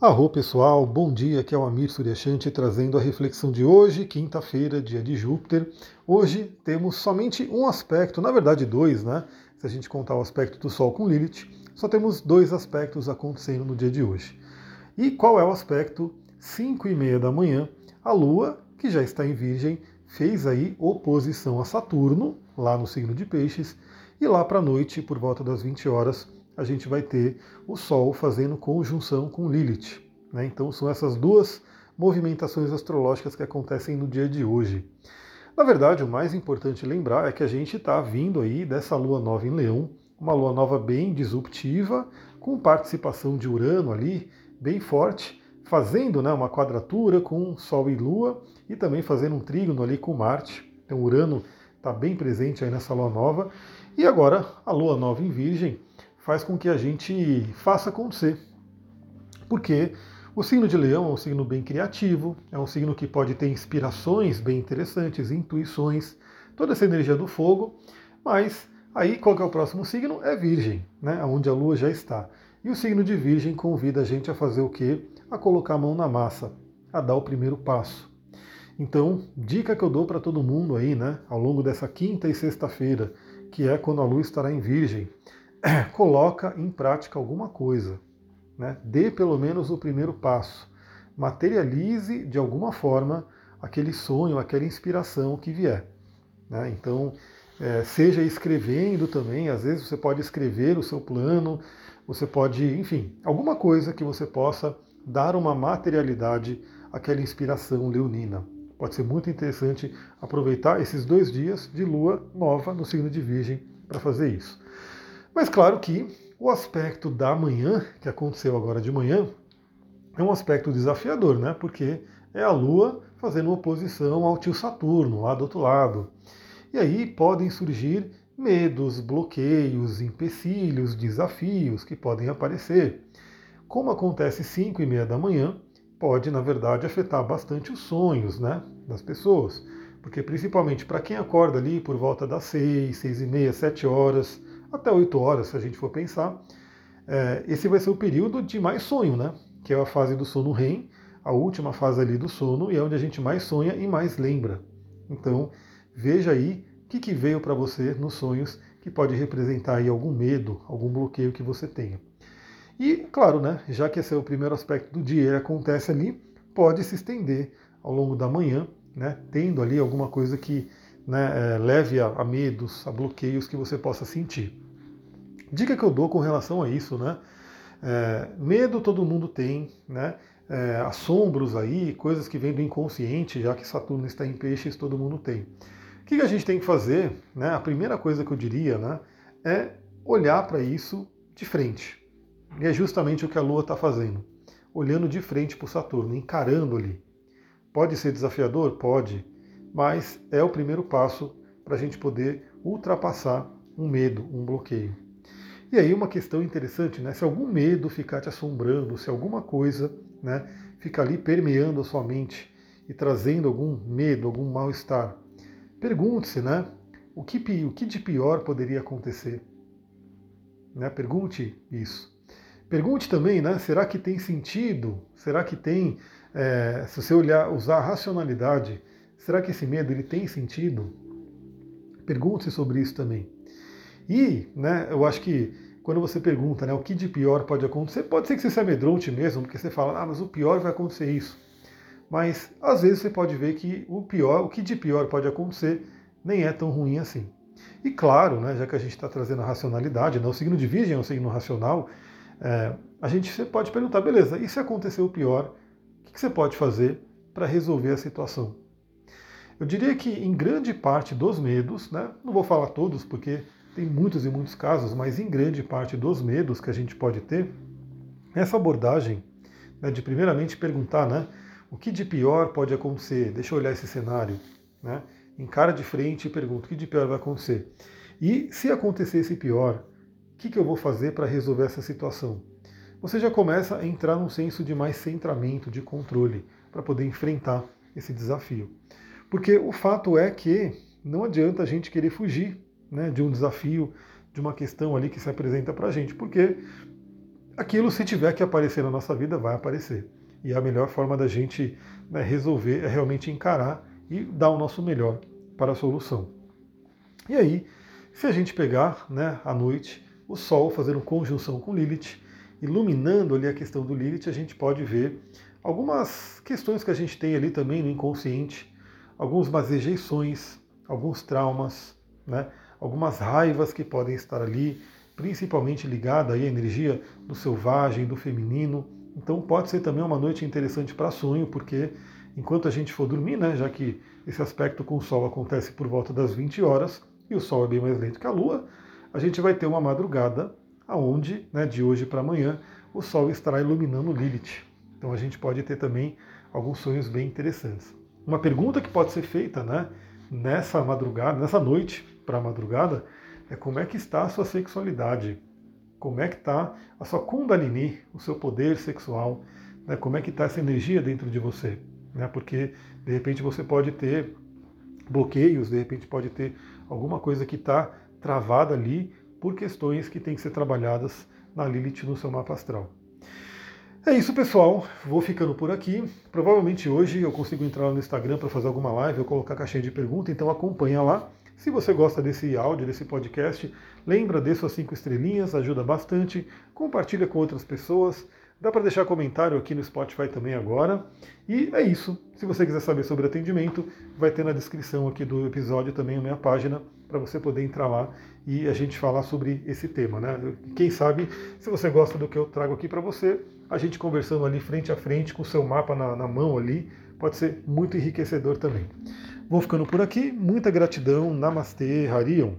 Arro pessoal, bom dia, aqui é o Amir Suryashanti trazendo a reflexão de hoje, quinta-feira, dia de Júpiter. Hoje temos somente um aspecto, na verdade dois, né? Se a gente contar o aspecto do Sol com Lilith, só temos dois aspectos acontecendo no dia de hoje. E qual é o aspecto? 5 e meia da manhã, a Lua, que já está em Virgem, fez aí oposição a Saturno, lá no signo de Peixes, e lá para a noite, por volta das 20 horas, a gente vai ter o Sol fazendo conjunção com Lilith. Né? Então são essas duas movimentações astrológicas que acontecem no dia de hoje. Na verdade, o mais importante lembrar é que a gente está vindo aí dessa lua nova em Leão, uma lua nova bem disruptiva, com participação de Urano ali, bem forte, fazendo né, uma quadratura com Sol e Lua e também fazendo um trígono ali com Marte. Então Urano está bem presente aí nessa lua nova. E agora a lua nova em Virgem faz com que a gente faça acontecer. Porque o signo de Leão é um signo bem criativo, é um signo que pode ter inspirações bem interessantes, intuições, toda essa energia do fogo, mas aí qual é o próximo signo? É Virgem, né? onde a Lua já está. E o signo de Virgem convida a gente a fazer o quê? A colocar a mão na massa, a dar o primeiro passo. Então, dica que eu dou para todo mundo aí, né, ao longo dessa quinta e sexta-feira, que é quando a Lua estará em Virgem, coloca em prática alguma coisa. Né? Dê pelo menos o primeiro passo. Materialize de alguma forma aquele sonho, aquela inspiração que vier. Né? Então, é, seja escrevendo também, às vezes você pode escrever o seu plano, você pode, enfim, alguma coisa que você possa dar uma materialidade àquela inspiração leonina. Pode ser muito interessante aproveitar esses dois dias de lua nova no signo de Virgem para fazer isso. Mas claro que o aspecto da manhã, que aconteceu agora de manhã, é um aspecto desafiador, né? Porque é a Lua fazendo oposição ao tio Saturno, lá do outro lado. E aí podem surgir medos, bloqueios, empecilhos, desafios que podem aparecer. Como acontece 5 e meia da manhã, pode, na verdade, afetar bastante os sonhos né, das pessoas. Porque principalmente para quem acorda ali por volta das 6, 6 e meia, 7 horas, até 8 horas, se a gente for pensar. É, esse vai ser o período de mais sonho, né? Que é a fase do sono REM, a última fase ali do sono, e é onde a gente mais sonha e mais lembra. Então, veja aí o que, que veio para você nos sonhos que pode representar aí algum medo, algum bloqueio que você tenha. E, claro, né, já que esse é o primeiro aspecto do dia e acontece ali, pode se estender ao longo da manhã, né, tendo ali alguma coisa que né, é, leve a, a, medos, a bloqueios que você possa sentir. Dica que eu dou com relação a isso, né? É, medo todo mundo tem, né? É, assombros aí, coisas que vêm do inconsciente, já que Saturno está em peixes, todo mundo tem. O que, que a gente tem que fazer? Né? A primeira coisa que eu diria né, é olhar para isso de frente. E é justamente o que a Lua está fazendo. Olhando de frente para o Saturno, encarando ali. Pode ser desafiador? Pode mas é o primeiro passo para a gente poder ultrapassar um medo, um bloqueio. E aí uma questão interessante, né? Se algum medo ficar te assombrando, se alguma coisa, né, fica ali permeando a sua mente e trazendo algum medo, algum mal-estar, pergunte-se, né? O que, o que de pior poderia acontecer? Né? Pergunte isso. Pergunte também, né? Será que tem sentido? Será que tem, é, se você olhar, usar a racionalidade, Será que esse medo ele tem sentido? Pergunte-se sobre isso também. E, né, eu acho que quando você pergunta né, o que de pior pode acontecer, pode ser que você se amedronte mesmo, porque você fala, ah, mas o pior vai acontecer isso. Mas às vezes você pode ver que o pior, o que de pior pode acontecer, nem é tão ruim assim. E claro, né, já que a gente está trazendo a racionalidade, né, o signo de Virgem é um signo racional, é, a gente pode perguntar, beleza, e se acontecer o pior, o que você pode fazer para resolver a situação? Eu diria que em grande parte dos medos, né, não vou falar todos porque tem muitos e muitos casos, mas em grande parte dos medos que a gente pode ter, essa abordagem né, de primeiramente perguntar né, o que de pior pode acontecer, deixa eu olhar esse cenário, né, encara de frente e pergunta o que de pior vai acontecer. E se acontecer esse pior, o que, que eu vou fazer para resolver essa situação? Você já começa a entrar num senso de mais centramento, de controle, para poder enfrentar esse desafio. Porque o fato é que não adianta a gente querer fugir né, de um desafio, de uma questão ali que se apresenta para a gente, porque aquilo, se tiver que aparecer na nossa vida, vai aparecer. E a melhor forma da gente né, resolver é realmente encarar e dar o nosso melhor para a solução. E aí, se a gente pegar né, à noite o Sol fazendo conjunção com Lilith, iluminando ali a questão do Lilith, a gente pode ver algumas questões que a gente tem ali também no inconsciente, algumas rejeições, alguns traumas, né? algumas raivas que podem estar ali, principalmente ligada à energia do selvagem, do feminino. Então pode ser também uma noite interessante para sonho, porque enquanto a gente for dormir, né, já que esse aspecto com o Sol acontece por volta das 20 horas, e o Sol é bem mais lento que a Lua, a gente vai ter uma madrugada aonde, né, de hoje para amanhã, o Sol estará iluminando Lilith. Então a gente pode ter também alguns sonhos bem interessantes. Uma pergunta que pode ser feita né, nessa madrugada, nessa noite para a madrugada, é como é que está a sua sexualidade, como é que está a sua kundalini, o seu poder sexual, né, como é que está essa energia dentro de você. Né, porque de repente você pode ter bloqueios, de repente pode ter alguma coisa que está travada ali por questões que têm que ser trabalhadas na Lilith no seu mapa astral. É isso, pessoal. Vou ficando por aqui. Provavelmente hoje eu consigo entrar no Instagram para fazer alguma live ou colocar caixinha de pergunta, então acompanha lá. Se você gosta desse áudio, desse podcast, lembra de suas cinco estrelinhas, ajuda bastante. Compartilha com outras pessoas. Dá para deixar comentário aqui no Spotify também agora. E é isso. Se você quiser saber sobre atendimento, vai ter na descrição aqui do episódio também a minha página para você poder entrar lá e a gente falar sobre esse tema. Né? Quem sabe, se você gosta do que eu trago aqui para você, a gente conversando ali frente a frente, com o seu mapa na, na mão ali, pode ser muito enriquecedor também. Vou ficando por aqui, muita gratidão, Namastê, Harion.